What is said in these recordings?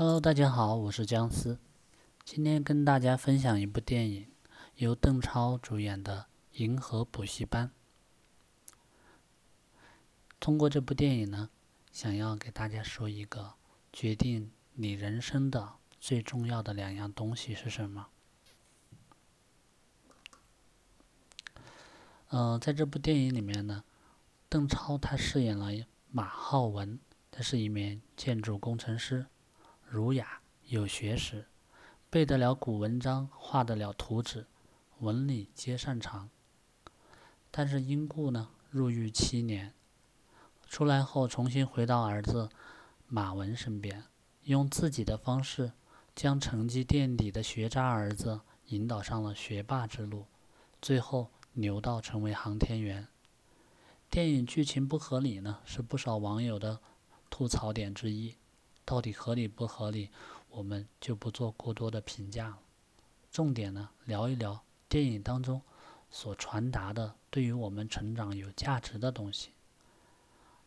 Hello，大家好，我是姜思，今天跟大家分享一部电影，由邓超主演的《银河补习班》。通过这部电影呢，想要给大家说一个决定你人生的最重要的两样东西是什么。嗯，在这部电影里面呢，邓超他饰演了马浩文，他是一名建筑工程师。儒雅有学识，背得了古文章，画得了图纸，文理皆擅长。但是因故呢，入狱七年，出来后重新回到儿子马文身边，用自己的方式将成绩垫底的学渣儿子引导上了学霸之路，最后牛到成为航天员。电影剧情不合理呢，是不少网友的吐槽点之一。到底合理不合理，我们就不做过多的评价了。重点呢，聊一聊电影当中所传达的对于我们成长有价值的东西。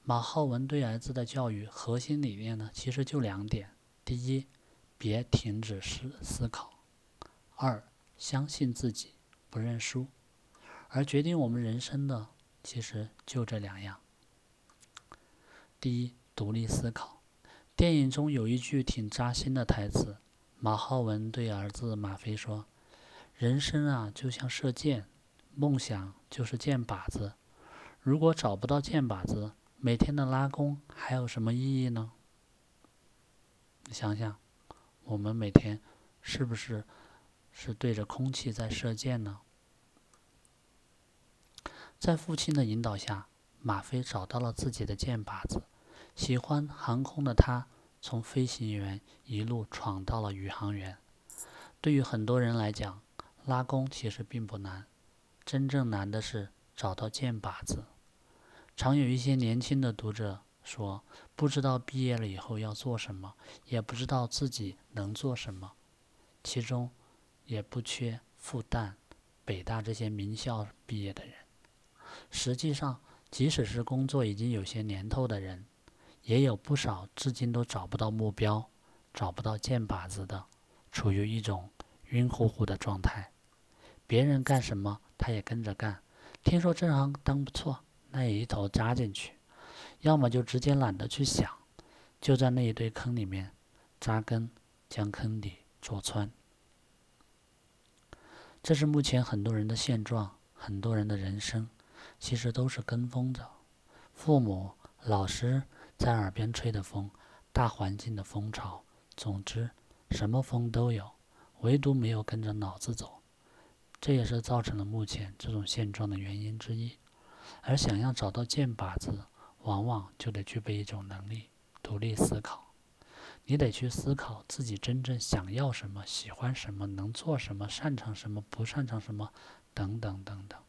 马浩文对儿子的教育核心理念呢，其实就两点：第一，别停止思思考；二，相信自己，不认输。而决定我们人生的，其实就这两样。第一，独立思考。电影中有一句挺扎心的台词，马浩文对儿子马飞说：“人生啊，就像射箭，梦想就是箭靶子。如果找不到箭靶子，每天的拉弓还有什么意义呢？”你想想，我们每天是不是是对着空气在射箭呢？在父亲的引导下，马飞找到了自己的箭靶子。喜欢航空的他，从飞行员一路闯到了宇航员。对于很多人来讲，拉弓其实并不难，真正难的是找到箭靶子。常有一些年轻的读者说，不知道毕业了以后要做什么，也不知道自己能做什么。其中也不缺复旦、北大这些名校毕业的人。实际上，即使是工作已经有些年头的人，也有不少至今都找不到目标、找不到箭靶子的，处于一种晕乎乎的状态。别人干什么，他也跟着干。听说这行当不错，那也一头扎进去。要么就直接懒得去想，就在那一堆坑里面扎根，将坑底戳穿。这是目前很多人的现状，很多人的人生，其实都是跟风着。父母、老师。在耳边吹的风，大环境的风潮，总之什么风都有，唯独没有跟着脑子走，这也是造成了目前这种现状的原因之一。而想要找到箭靶子，往往就得具备一种能力——独立思考。你得去思考自己真正想要什么、喜欢什么、能做什么、擅长什么、不擅长什么，等等等等。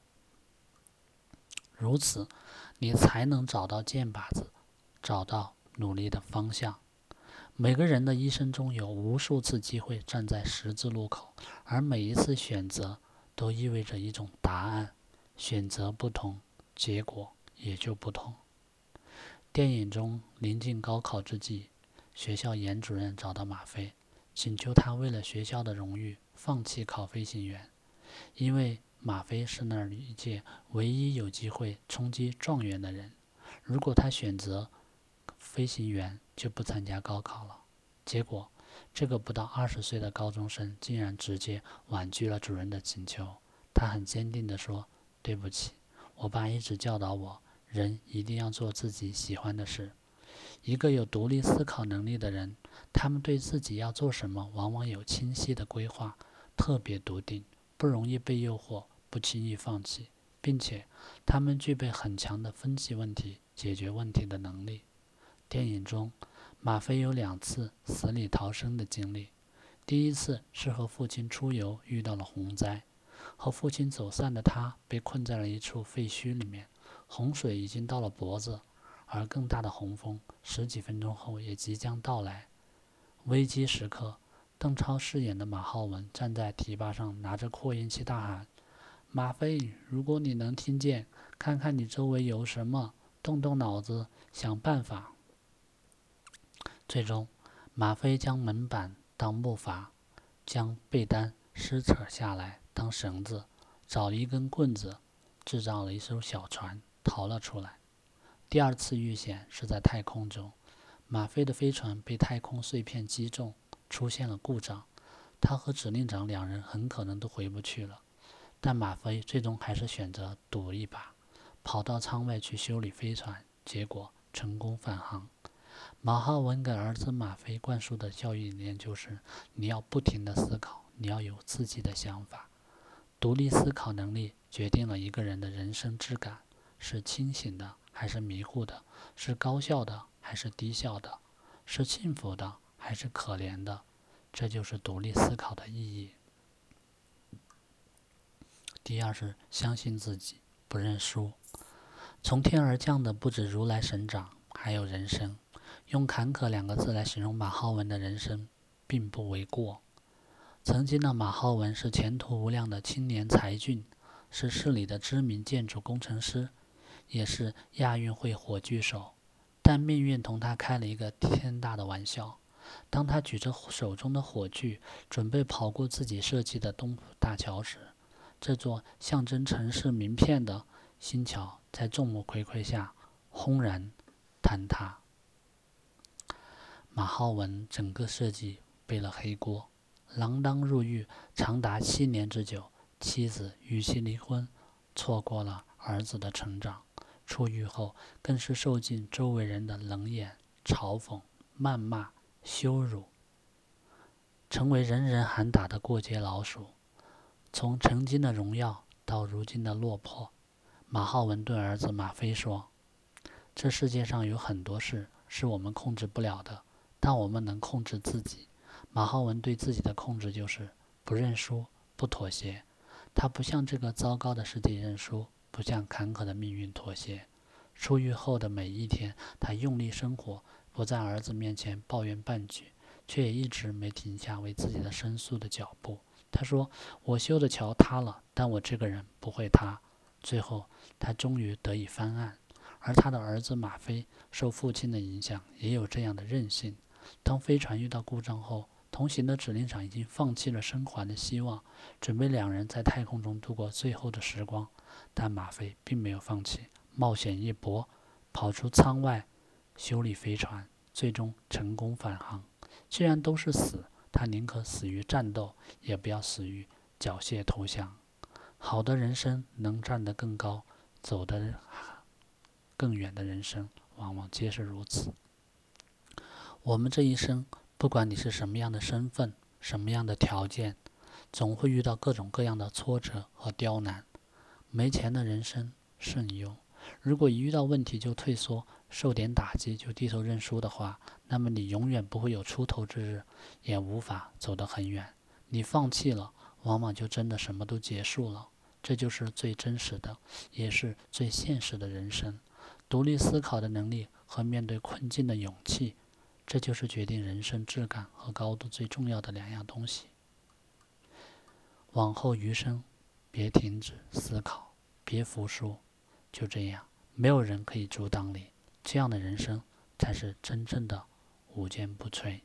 如此，你才能找到箭靶子。找到努力的方向。每个人的一生中有无数次机会站在十字路口，而每一次选择都意味着一种答案。选择不同，结果也就不同。电影中临近高考之际，学校严主任找到马飞，请求他为了学校的荣誉放弃考飞行员，因为马飞是那一届唯一有机会冲击状元的人。如果他选择，飞行员就不参加高考了。结果，这个不到二十岁的高中生竟然直接婉拒了主任的请求。他很坚定地说：“对不起，我爸一直教导我，人一定要做自己喜欢的事。一个有独立思考能力的人，他们对自己要做什么往往有清晰的规划，特别笃定，不容易被诱惑，不轻易放弃，并且他们具备很强的分析问题、解决问题的能力。”电影中，马飞有两次死里逃生的经历。第一次是和父亲出游遇到了洪灾，和父亲走散的他被困在了一处废墟里面，洪水已经到了脖子，而更大的洪峰十几分钟后也即将到来。危机时刻，邓超饰演的马浩文站在堤坝上，拿着扩音器大喊：“马飞，如果你能听见，看看你周围有什么，动动脑子，想办法。”最终，马飞将门板当木筏，将被单撕扯下来当绳子，找了一根棍子，制造了一艘小船，逃了出来。第二次遇险是在太空中，马飞的飞船被太空碎片击中，出现了故障。他和指令长两人很可能都回不去了，但马飞最终还是选择赌一把，跑到舱外去修理飞船，结果成功返航。马浩文给儿子马飞灌输的教育理念就是：你要不停地思考，你要有自己的想法。独立思考能力决定了一个人的人生质感，是清醒的还是迷糊的，是高效的还是低效的，是幸福的还是可怜的。这就是独立思考的意义。第二是相信自己，不认输。从天而降的不止如来神掌，还有人生。用坎坷两个字来形容马浩文的人生，并不为过。曾经的马浩文是前途无量的青年才俊，是市里的知名建筑工程师，也是亚运会火炬手。但命运同他开了一个天大的玩笑。当他举着手中的火炬，准备跑过自己设计的东浦大桥时，这座象征城市名片的新桥在众目睽睽下轰然坍塌。马浩文整个设计背了黑锅，锒铛入狱长达七年之久，妻子与其离婚，错过了儿子的成长。出狱后，更是受尽周围人的冷眼、嘲讽、谩骂。羞辱，成为人人喊打的过街老鼠。从曾经的荣耀到如今的落魄，马浩文对儿子马飞说：“这世界上有很多事是我们控制不了的，但我们能控制自己。”马浩文对自己的控制就是不认输、不妥协。他不向这个糟糕的世界认输，不向坎坷的命运妥协。出狱后的每一天，他用力生活。不在儿子面前抱怨半句，却也一直没停下为自己的申诉的脚步。他说：“我修的桥塌了，但我这个人不会塌。”最后，他终于得以翻案。而他的儿子马飞受父亲的影响，也有这样的韧性。当飞船遇到故障后，同行的指令长已经放弃了生还的希望，准备两人在太空中度过最后的时光。但马飞并没有放弃，冒险一搏，跑出舱外。修理飞船，最终成功返航。既然都是死，他宁可死于战斗，也不要死于缴械投降。好的人生能站得更高，走得更远的人生，往往皆是如此。我们这一生，不管你是什么样的身份，什么样的条件，总会遇到各种各样的挫折和刁难。没钱的人生，慎用。如果一遇到问题就退缩，受点打击就低头认输的话，那么你永远不会有出头之日，也无法走得很远。你放弃了，往往就真的什么都结束了。这就是最真实的，也是最现实的人生。独立思考的能力和面对困境的勇气，这就是决定人生质感和高度最重要的两样东西。往后余生，别停止思考，别服输。就这样，没有人可以阻挡你。这样的人生，才是真正的无坚不摧。